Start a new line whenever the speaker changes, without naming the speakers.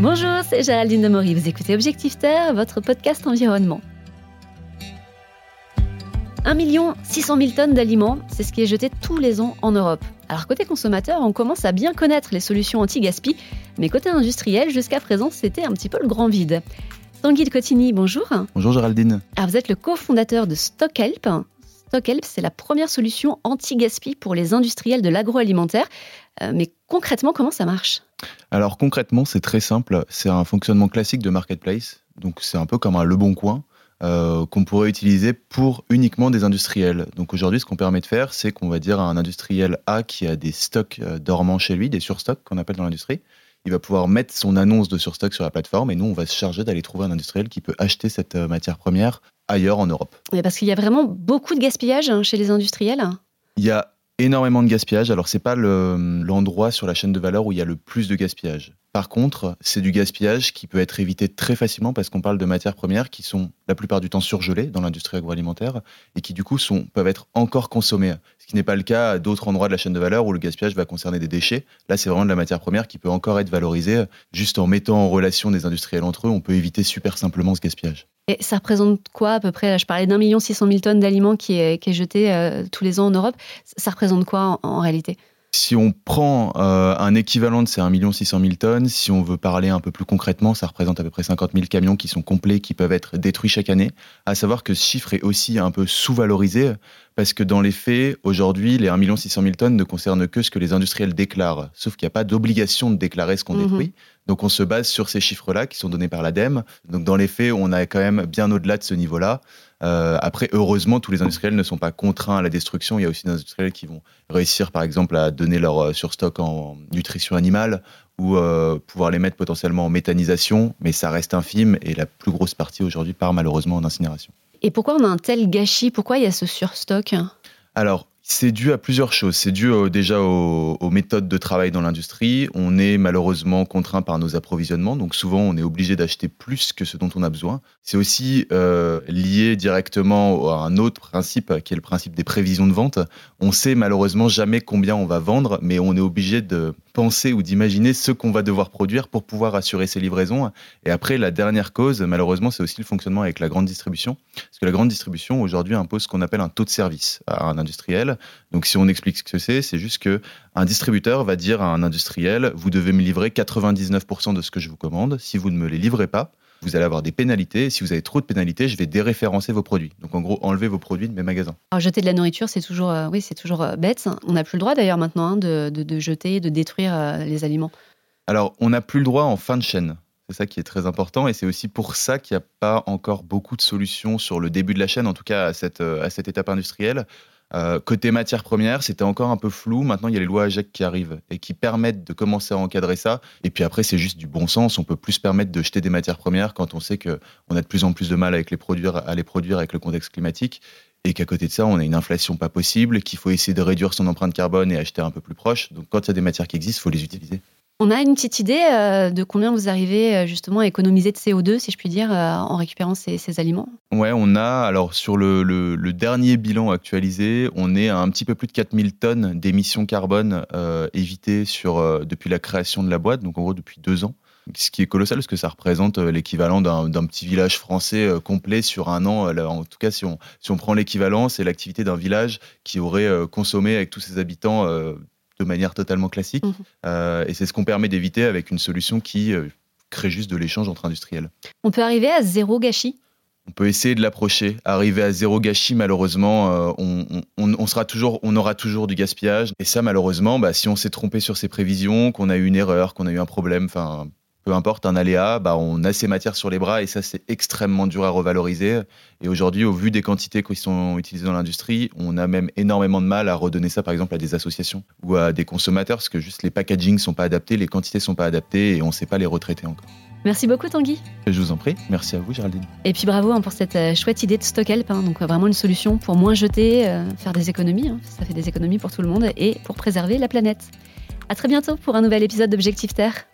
Bonjour, c'est Géraldine Demory. Vous écoutez Objectif Terre, votre podcast environnement. 1 600 000 tonnes d'aliments, c'est ce qui est jeté tous les ans en Europe. Alors côté consommateur, on commence à bien connaître les solutions anti-gaspi, mais côté industriel, jusqu'à présent, c'était un petit peu le grand vide. Tanguy de Cotigny, bonjour.
Bonjour Géraldine.
Alors vous êtes le cofondateur de StockHelp. StockHelp, c'est la première solution anti-gaspi pour les industriels de l'agroalimentaire. Euh, mais concrètement, comment ça marche?
Alors concrètement, c'est très simple. C'est un fonctionnement classique de marketplace. Donc c'est un peu comme un Le Bon Coin. Euh, qu'on pourrait utiliser pour uniquement des industriels. Donc aujourd'hui, ce qu'on permet de faire, c'est qu'on va dire à un industriel A qui a des stocks euh, dormants chez lui, des surstocks qu'on appelle dans l'industrie, il va pouvoir mettre son annonce de surstock sur la plateforme et nous, on va se charger d'aller trouver un industriel qui peut acheter cette euh, matière première ailleurs en Europe.
Mais parce qu'il y a vraiment beaucoup de gaspillage hein, chez les industriels.
Il y a énormément de gaspillage. Alors, c'est pas l'endroit sur la chaîne de valeur où il y a le plus de gaspillage. Par contre, c'est du gaspillage qui peut être évité très facilement parce qu'on parle de matières premières qui sont la plupart du temps surgelées dans l'industrie agroalimentaire et qui du coup peuvent être encore consommées. Ce qui n'est pas le cas à d'autres endroits de la chaîne de valeur où le gaspillage va concerner des déchets. Là, c'est vraiment de la matière première qui peut encore être valorisée. Juste en mettant en relation des industriels entre eux, on peut éviter super simplement ce gaspillage.
Et ça représente quoi à peu près? Je parlais d'un million six cent mille tonnes d'aliments qui est, qui est jeté euh, tous les ans en Europe. Ça représente quoi en réalité?
Si on prend euh, un équivalent de ces 1 600 000 tonnes, si on veut parler un peu plus concrètement, ça représente à peu près 50 000 camions qui sont complets, qui peuvent être détruits chaque année. À savoir que ce chiffre est aussi un peu sous-valorisé parce que dans les faits, aujourd'hui, les 1 600 000 tonnes ne concernent que ce que les industriels déclarent. Sauf qu'il n'y a pas d'obligation de déclarer ce qu'on mhm. détruit. Donc on se base sur ces chiffres-là qui sont donnés par l'ADEME. Donc dans les faits, on est quand même bien au-delà de ce niveau-là. Euh, après, heureusement, tous les industriels ne sont pas contraints à la destruction. Il y a aussi des industriels qui vont réussir, par exemple, à donner leur euh, surstock en nutrition animale ou euh, pouvoir les mettre potentiellement en méthanisation, mais ça reste infime et la plus grosse partie aujourd'hui part malheureusement en incinération.
Et pourquoi on a un tel gâchis? Pourquoi il y a ce surstock?
Alors, c'est dû à plusieurs choses. C'est dû déjà aux, méthodes de travail dans l'industrie. On est malheureusement contraint par nos approvisionnements, donc souvent on est obligé d'acheter plus que ce dont on a besoin. C'est aussi euh, lié directement à un autre principe, qui est le principe des prévisions de vente. On sait malheureusement jamais combien on va vendre, mais on est obligé de penser ou d'imaginer ce qu'on va devoir produire pour pouvoir assurer ces livraisons. Et après, la dernière cause, malheureusement, c'est aussi le fonctionnement avec la grande distribution. Parce que la grande distribution, aujourd'hui, impose ce qu'on appelle un taux de service à un industriel. Donc, si on explique ce que c'est, c'est juste que un distributeur va dire à un industriel, vous devez me livrer 99% de ce que je vous commande. Si vous ne me les livrez pas, vous allez avoir des pénalités. Si vous avez trop de pénalités, je vais déréférencer vos produits. Donc en gros, enlever vos produits de mes magasins.
Alors jeter de la nourriture, c'est toujours, euh, oui, c'est toujours euh, bête. On n'a plus le droit d'ailleurs maintenant hein, de, jeter, de détruire euh, les aliments.
Alors on n'a plus le droit en fin de chaîne. C'est ça qui est très important et c'est aussi pour ça qu'il n'y a pas encore beaucoup de solutions sur le début de la chaîne, en tout cas à cette, à cette étape industrielle. Euh, côté matières premières, c'était encore un peu flou. Maintenant, il y a les lois AGEC qui arrivent et qui permettent de commencer à encadrer ça. Et puis après, c'est juste du bon sens. On peut plus se permettre de jeter des matières premières quand on sait qu'on a de plus en plus de mal avec les produire, à les produire avec le contexte climatique. Et qu'à côté de ça, on a une inflation pas possible, qu'il faut essayer de réduire son empreinte carbone et acheter un peu plus proche. Donc quand il y a des matières qui existent, il faut les utiliser.
On a une petite idée euh, de combien vous arrivez euh, justement à économiser de CO2, si je puis dire, euh, en récupérant ces, aliments?
Ouais, on a, alors sur le, dernier bilan actualisé, on est à un petit peu plus de 4000 tonnes d'émissions carbone évitées depuis la création de la boîte, donc en gros depuis deux ans. Ce qui est colossal, parce que ça représente l'équivalent d'un petit village français complet sur un an. En tout cas, si on, si on prend l'équivalent, c'est l'activité d'un village qui aurait consommé avec tous ses habitants de manière totalement classique. Mhm. Euh, et c'est ce qu'on permet d'éviter avec une solution qui euh, crée juste de l'échange entre industriels.
On peut arriver à zéro gâchis?
On peut essayer de l'approcher. Arriver à zéro gâchis, malheureusement, euh, on, sera toujours, on aura toujours du gaspillage. Et ça, malheureusement, bah, si on s'est trompé sur ses prévisions, qu'on a eu une erreur, qu'on a eu un problème, enfin, peu importe, un aléa, bah, on a ces matières sur les bras et ça, c'est extrêmement dur à revaloriser. Et aujourd'hui, au vu des quantités qui sont utilisées dans l'industrie, on a même énormément de mal à redonner ça, par exemple, à des associations ou à des consommateurs parce que juste les packagings sont pas adaptés, les quantités sont pas adaptées et on ne sait pas les retraiter encore.
Merci beaucoup Tanguy.
Je vous en prie. Merci à vous Géraldine.
Et puis bravo hein, pour cette euh, chouette idée de StockHelp. Hein. donc euh, vraiment une solution pour moins jeter, euh, faire des économies. Hein. ça fait des économies pour tout le monde et pour préserver la planète. À très bientôt pour un nouvel épisode d'Objectif Terre.